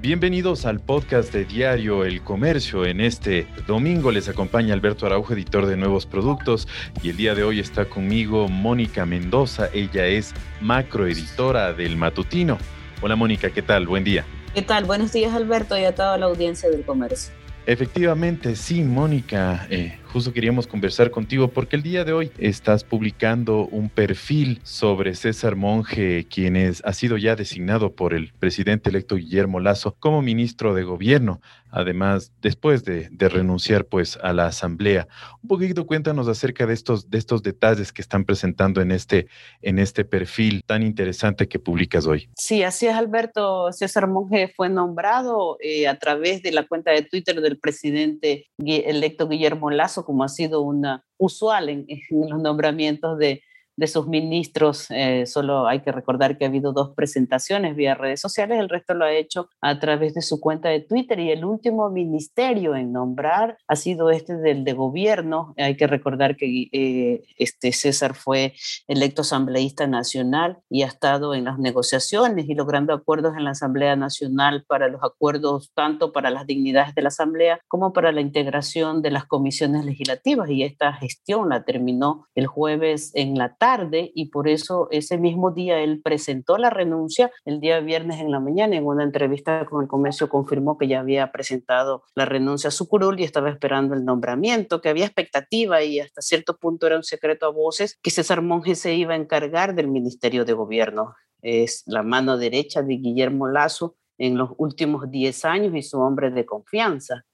Bienvenidos al podcast de Diario El Comercio. En este domingo les acompaña Alberto Araujo, editor de nuevos productos, y el día de hoy está conmigo Mónica Mendoza. Ella es macroeditora del Matutino. Hola Mónica, ¿qué tal? Buen día. ¿Qué tal? Buenos días Alberto y a toda la audiencia del comercio. Efectivamente, sí, Mónica. Eh, justo queríamos conversar contigo porque el día de hoy estás publicando un perfil sobre César Monge, quien es, ha sido ya designado por el presidente electo Guillermo Lazo como ministro de gobierno, además después de, renunciar pues a la asamblea. Un poquito cuéntanos acerca de estos, de estos detalles que están presentando en este, en este perfil tan interesante que publicas hoy. Sí, así es Alberto. César Monge fue nombrado eh, a través de la cuenta de Twitter del presidente electo Guillermo Lazo como ha sido una usual en, los nombramientos de, de sus ministros. Eh, solo hay que recordar que ha habido dos presentaciones vía redes sociales, el resto lo ha hecho a través de su cuenta de Twitter y el último ministerio en nombrar ha sido este del de gobierno. Hay que recordar que eh, este César fue electo asambleísta nacional y ha estado en las negociaciones y logrando acuerdos en la Asamblea Nacional para los acuerdos tanto para las dignidades de la Asamblea como para la integración de las comisiones legislativas y esta gestión la terminó el jueves en la tarde y por eso ese mismo día él presentó la renuncia. El día viernes en la mañana en una entrevista con el comercio confirmó que ya había presentado la renuncia a su curul y estaba esperando el nombramiento, que había expectativa y hasta cierto punto era un secreto a voces que César Monge se iba a encargar del Ministerio de Gobierno. Es la mano derecha de Guillermo Lazo en los últimos 10 años y su hombre de confianza.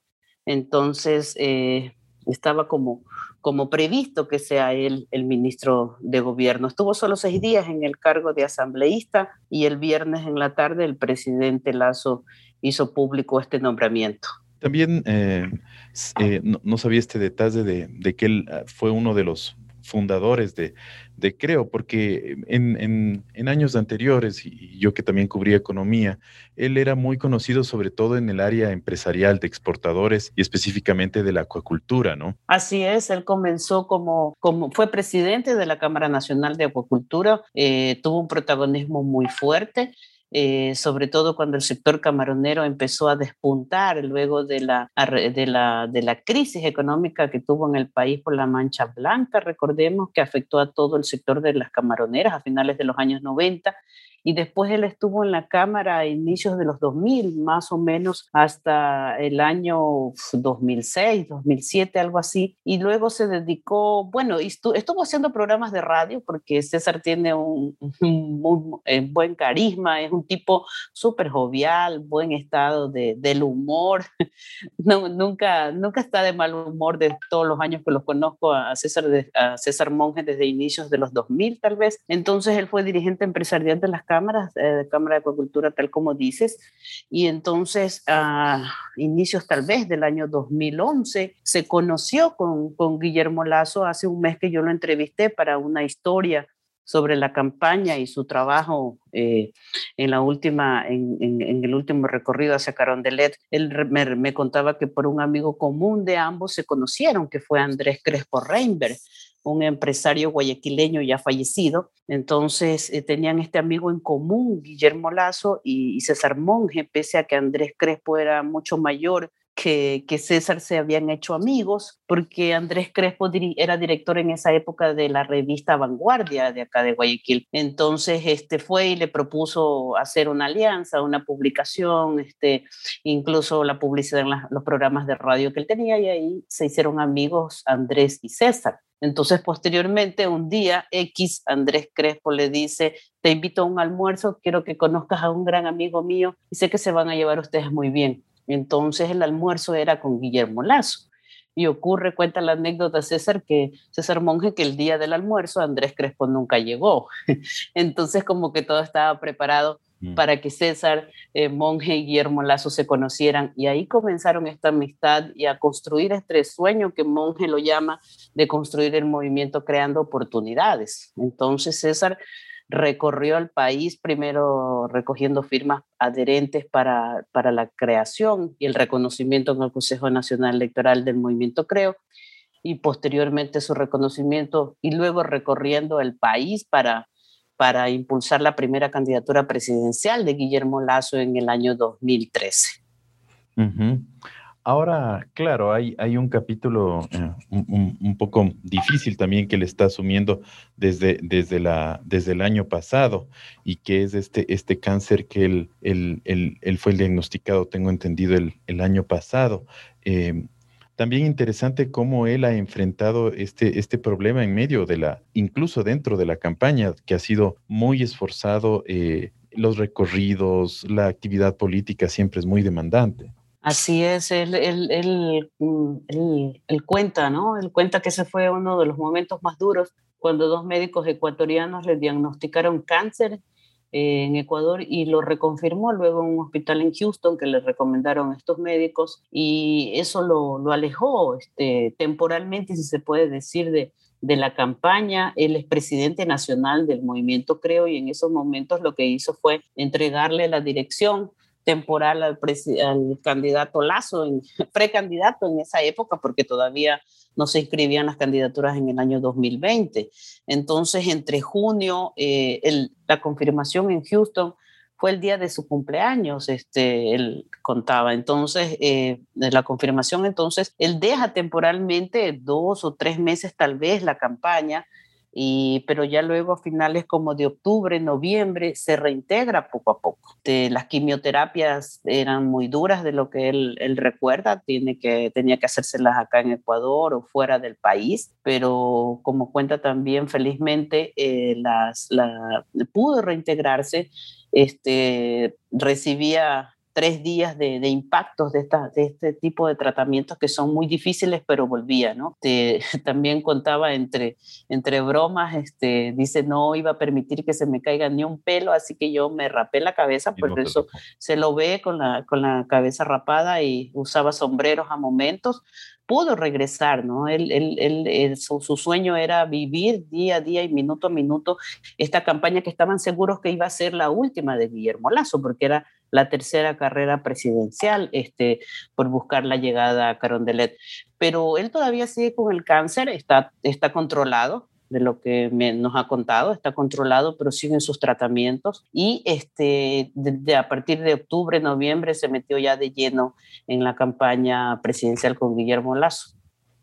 Entonces, eh, estaba como como previsto que sea él el ministro de gobierno. Estuvo solo seis días en el cargo de asambleísta y el viernes en la tarde el presidente Lazo hizo público este nombramiento. También eh, eh, no, sabía este detalle de, que él ah, fue uno de los fundadores de, de Creo, porque en, años anteriores, y yo que también cubría economía, él era muy conocido sobre todo en el área empresarial de exportadores y específicamente de la acuacultura, ¿no? Así es, él comenzó como, como fue presidente de la Cámara Nacional de Acuacultura, eh, tuvo un protagonismo muy fuerte eh, sobre todo cuando el sector camaronero empezó a despuntar luego de la, de, la, de la crisis económica que tuvo en el país por la mancha blanca, recordemos que afectó a todo el sector de las camaroneras a finales de los años 90 y después él estuvo en la Cámara a inicios de los 2000, más o menos hasta el año 2006, 2007, algo así, y luego se dedicó, bueno, estuvo haciendo programas de radio porque César tiene un, muy eh, buen carisma, es un tipo súper jovial, buen estado de, del humor, no, nunca, nunca está de mal humor de todos los años que los conozco a César, a César Monge desde inicios de los 2000 tal vez, entonces él fue dirigente empresarial de las cámaras cámaras, eh, Cámara de Acuacultura, tal como dices, y entonces a inicios tal vez del año 2011 se conoció con, con Guillermo Lazo. Hace un mes que yo lo entrevisté para una historia sobre la campaña y su trabajo eh, en, la última, en, el último recorrido hacia Carondelet. Él me, me, contaba que por un amigo común de ambos se conocieron, que fue Andrés Crespo Reinberg, un empresario guayaquileño ya fallecido. Entonces eh, tenían este amigo en común, Guillermo Lazo y, y César Monge, pese a que Andrés Crespo era mucho mayor que, César se habían hecho amigos, porque Andrés Crespo era director en esa época de la revista Vanguardia de acá de Guayaquil. Entonces este, fue y le propuso hacer una alianza, una publicación, este, incluso la publicidad en los programas de radio que él tenía, y ahí se hicieron amigos Andrés y César. Entonces, posteriormente, un día X, Andrés Crespo le dice, te invito a un almuerzo, quiero que conozcas a un gran amigo mío y sé que se van a llevar ustedes muy bien. Entonces el almuerzo era con Guillermo Lazo. Y ocurre, cuenta la anécdota César, que César Monge, que el día del almuerzo Andrés Crespo nunca llegó. Entonces como que todo estaba preparado mm. para que César, eh, Monge y Guillermo Lazo se conocieran. Y ahí comenzaron esta amistad y a construir este sueño que Monge lo llama de construir el movimiento creando oportunidades. Entonces César recorrió el país primero recogiendo firmas adherentes para, para la creación y el reconocimiento en el Consejo Nacional Electoral del Movimiento Creo y posteriormente su reconocimiento y luego recorriendo el país para para impulsar la primera candidatura presidencial de Guillermo Lazo en el año 2013. Ahora, claro, hay, hay un capítulo eh, un, poco difícil también que le está asumiendo desde, desde, la, desde el año pasado y que es este, este cáncer que él, él, fue diagnosticado, tengo entendido, el, el año pasado. Eh, también interesante cómo él ha enfrentado este, este problema en medio de la, incluso dentro de la campaña, que ha sido muy esforzado. Eh, los recorridos, la actividad política siempre es muy demandante. Así es, él, él, mm, él, cuenta, ¿no? Él cuenta que ese fue uno de los momentos más duros cuando dos médicos ecuatorianos le diagnosticaron cáncer eh, en Ecuador y lo reconfirmó luego en un hospital en Houston que le recomendaron estos médicos y eso lo, lo alejó este, temporalmente, si se puede decir, de, de la campaña. Él es presidente nacional del movimiento Creo y en esos momentos lo que hizo fue entregarle la dirección temporal al, candidato Lazo, en, precandidato en esa época, porque todavía no se inscribían las candidaturas en el año 2020. Entonces, entre junio, eh, la confirmación en Houston fue el día de su cumpleaños, este, él contaba. Entonces, eh, la confirmación, entonces, él deja temporalmente dos o tres meses tal vez la campaña pero ya luego a finales como de octubre, noviembre, se reintegra poco a poco. las quimioterapias eran muy duras de lo que él, recuerda, tiene que, tenía que hacérselas acá en Ecuador o fuera del país, pero como cuenta también, felizmente eh, las, la, pudo reintegrarse, este, recibía tres días de, impactos de, esta, de este tipo de tratamientos que son muy difíciles, pero volvía, ¿no? también contaba entre, entre bromas, este, dice, no iba a permitir que se me caiga ni un pelo, así que yo me rapé la cabeza, por eso se lo ve con la, con la cabeza rapada y usaba sombreros a momentos, pudo regresar, ¿no? Él, él, él, su, su, sueño era vivir día a día y minuto a minuto esta campaña que estaban seguros que iba a ser la última de Guillermo Lazo, porque era la tercera carrera presidencial este, por buscar la llegada a Carondelet. Pero él todavía sigue con el cáncer, está, está controlado, de lo que nos ha contado, está controlado, pero siguen sus tratamientos y este, de, a partir de octubre, noviembre se metió ya de lleno en la campaña presidencial con Guillermo Lazo.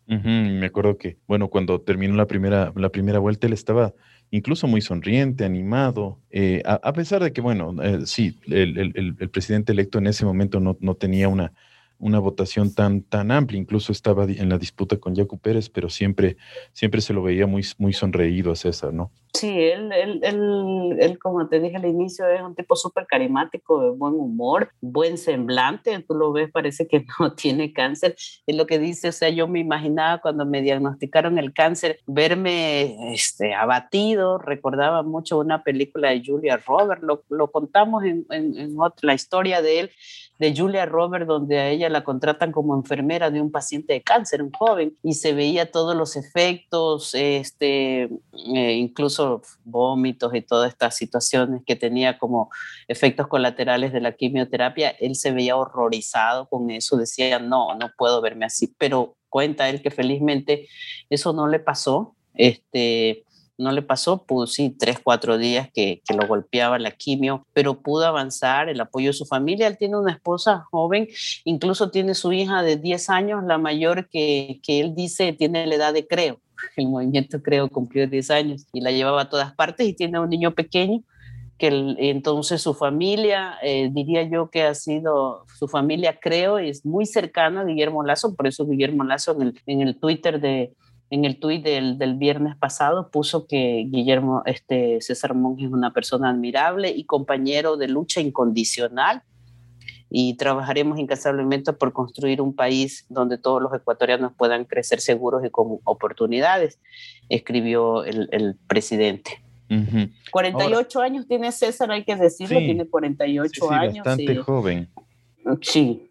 me acuerdo que, bueno, cuando terminó la primera, la primera vuelta, él estaba incluso muy sonriente, animado, eh, a, pesar de que, bueno, eh, sí, el, presidente electo en ese momento no, no tenía una, una votación tan, tan amplia. Incluso estaba en la disputa con Jaco Pérez, pero siempre, siempre se lo veía muy, muy sonreído a César, ¿no? Sí, él, él, él, él como te dije al inicio, es un tipo súper carismático, de buen humor, buen semblante. Tú lo ves, parece que no tiene cáncer. Es lo que dice, o sea, yo me imaginaba cuando me diagnosticaron el cáncer, verme este, abatido. Recordaba mucho una película de Julia Roberts, lo, lo contamos en, en, en otra, la historia de él de Julia Roberts, donde a ella la contratan como enfermera de un paciente de cáncer, un joven, y se veía todos los efectos, este, eh, incluso vómitos y todas estas situaciones que tenía como efectos colaterales de la quimioterapia. Él se veía horrorizado con eso, decía, no, no puedo verme así, pero cuenta él que felizmente eso no le pasó. Este, no le pasó, pues sí, tres, cuatro días que, que, lo golpeaba la quimio, pero pudo avanzar, el apoyo de su familia. Él tiene una esposa joven, incluso tiene su hija de 10 años, la mayor que, que él dice tiene la edad de Creo. El movimiento Creo cumplió 10 años y la llevaba a todas partes y tiene un niño pequeño que entonces su familia, eh, diría yo que ha sido, su familia creo, es muy cercana a Guillermo Lazo, por eso Guillermo Lazo en el, en el Twitter de, en el tuit del, del, viernes pasado puso que Guillermo este, César Monge es una persona admirable y compañero de lucha incondicional y trabajaremos incansablemente por construir un país donde todos los ecuatorianos puedan crecer seguros y con oportunidades, escribió el, el presidente. 48 años tiene César, hay que decirlo, tiene 48 sí, sí, años. Bastante joven. Sí.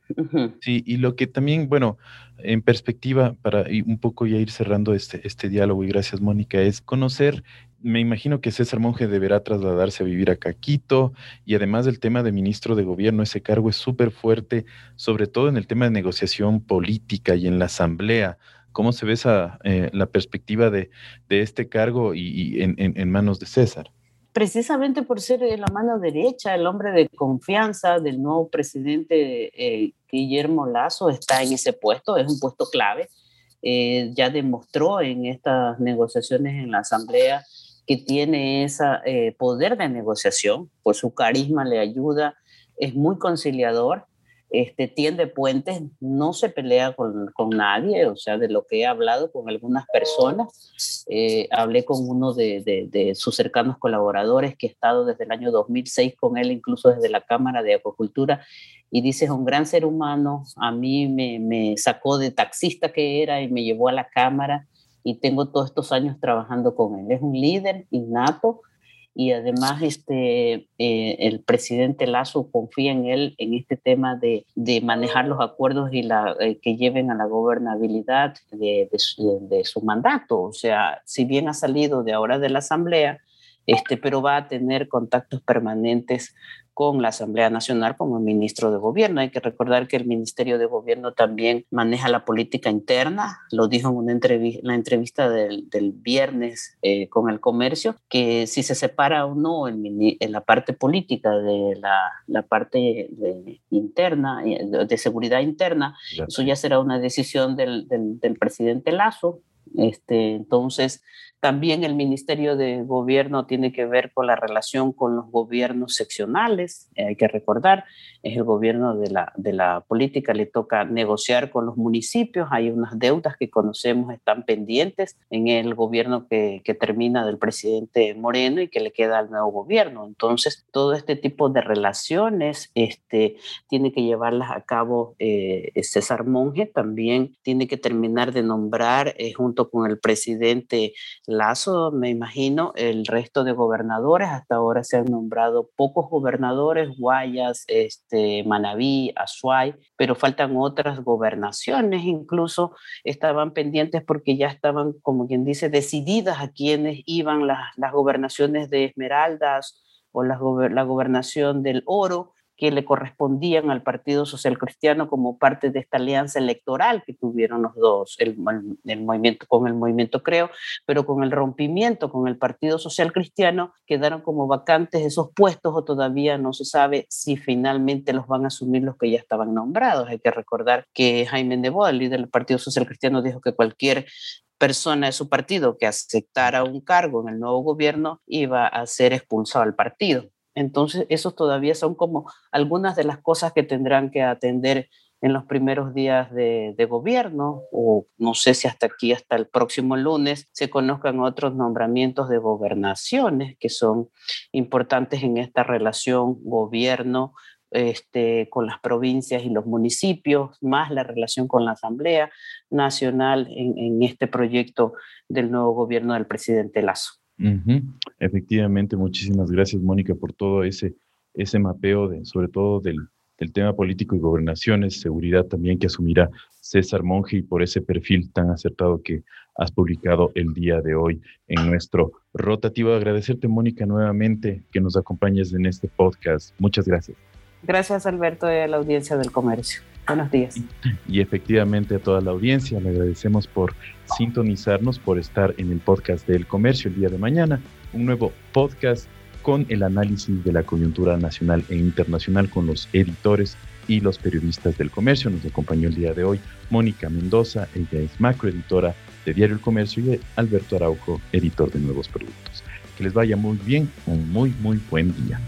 Sí, y lo que también, bueno, en perspectiva, para un poco ya ir cerrando este, este diálogo, y gracias Mónica, es conocer, me imagino que César Monge deberá trasladarse a vivir a Caquito, y además del tema de ministro de gobierno, ese cargo es súper fuerte, sobre todo en el tema de negociación política y en la asamblea. ¿Cómo se ve esa, eh, la perspectiva de, de, este cargo y, en, manos de César? Precisamente por ser la mano derecha, el hombre de confianza del nuevo presidente eh, Guillermo Lazo está en ese puesto, es un puesto clave. Eh, ya demostró en estas negociaciones en la Asamblea que tiene ese eh, poder de negociación, pues su carisma le ayuda, es muy conciliador este, tiende puentes, no se pelea con, con, nadie, o sea, de lo que he hablado con algunas personas, eh, hablé con uno de, de, de, sus cercanos colaboradores que he estado desde el año 2006 con él, incluso desde la Cámara de Acuacultura, y dice, es un gran ser humano, a mí me, me sacó de taxista que era y me llevó a la Cámara y tengo todos estos años trabajando con él. Es un líder innato, y además este, eh, el presidente Lazo confía en él en este tema de, de manejar los acuerdos y la, eh, que lleven a la gobernabilidad de, su, de, su, mandato. O sea, si bien ha salido de ahora de la Asamblea, este, pero va a tener contactos permanentes con la Asamblea Nacional como ministro de Gobierno. Hay que recordar que el Ministerio de Gobierno también maneja la política interna, lo dijo en una entrevista, la entrevista del, del viernes eh, con el comercio, que si se separa o no en, en la parte política de la, la parte de, interna, eh, de seguridad interna, eso ya será una decisión del, del, del presidente Lazo. Este, entonces, también el Ministerio de Gobierno tiene que ver con la relación con los gobiernos seccionales. Eh, hay que recordar, es el gobierno de la, de la política, le toca negociar con los municipios. Hay unas deudas que conocemos están pendientes en el gobierno que, que termina del presidente Moreno y que le queda al nuevo gobierno. Entonces, todo este tipo de relaciones este, tiene que llevarlas a cabo eh, César Monge. También tiene que terminar de nombrar eh, junto con el presidente Lazo, me imagino, el resto de gobernadores, hasta ahora se han nombrado pocos gobernadores, Guayas, este, Manabí, Azuay, pero faltan otras gobernaciones, incluso estaban pendientes porque ya estaban, como quien dice, decididas a quienes iban las, las gobernaciones de Esmeraldas o la, la gobernación del Oro, que le correspondían al Partido Social Cristiano como parte de esta alianza electoral que tuvieron los dos, el, movimiento con el movimiento Creo, pero con el rompimiento con el Partido Social Cristiano quedaron como vacantes esos puestos o todavía no se sabe si finalmente los van a asumir los que ya estaban nombrados. Hay que recordar que Jaime Nebo, el líder del Partido Social Cristiano, dijo que cualquier persona de su partido que aceptara un cargo en el nuevo gobierno iba a ser expulsado al partido. Entonces, esos todavía son como algunas de las cosas que tendrán que atender en los primeros días de, gobierno, o no sé si hasta aquí, hasta el próximo lunes, se conozcan otros nombramientos de gobernaciones que son importantes en esta relación gobierno este, con las provincias y los municipios, más la relación con la Asamblea Nacional en, en este proyecto del nuevo gobierno del presidente Lazo. Uh. Efectivamente, muchísimas gracias, Mónica, por todo ese, ese mapeo, de, sobre todo del, del, tema político y gobernaciones, seguridad también que asumirá César Monge y por ese perfil tan acertado que has publicado el día de hoy en nuestro rotativo. Agradecerte, Mónica, nuevamente que nos acompañes en este podcast. Muchas gracias. Gracias, Alberto, y a la audiencia del comercio. Buenos días. Y, efectivamente a toda la audiencia, le agradecemos por sintonizarnos, por estar en el podcast del comercio el día de mañana, un nuevo podcast con el análisis de la coyuntura nacional e internacional con los editores y los periodistas del comercio. Nos acompañó el día de hoy Mónica Mendoza, ella es macroeditora de Diario El Comercio y Alberto Araujo, editor de nuevos productos. Que les vaya muy bien, un muy, muy buen día.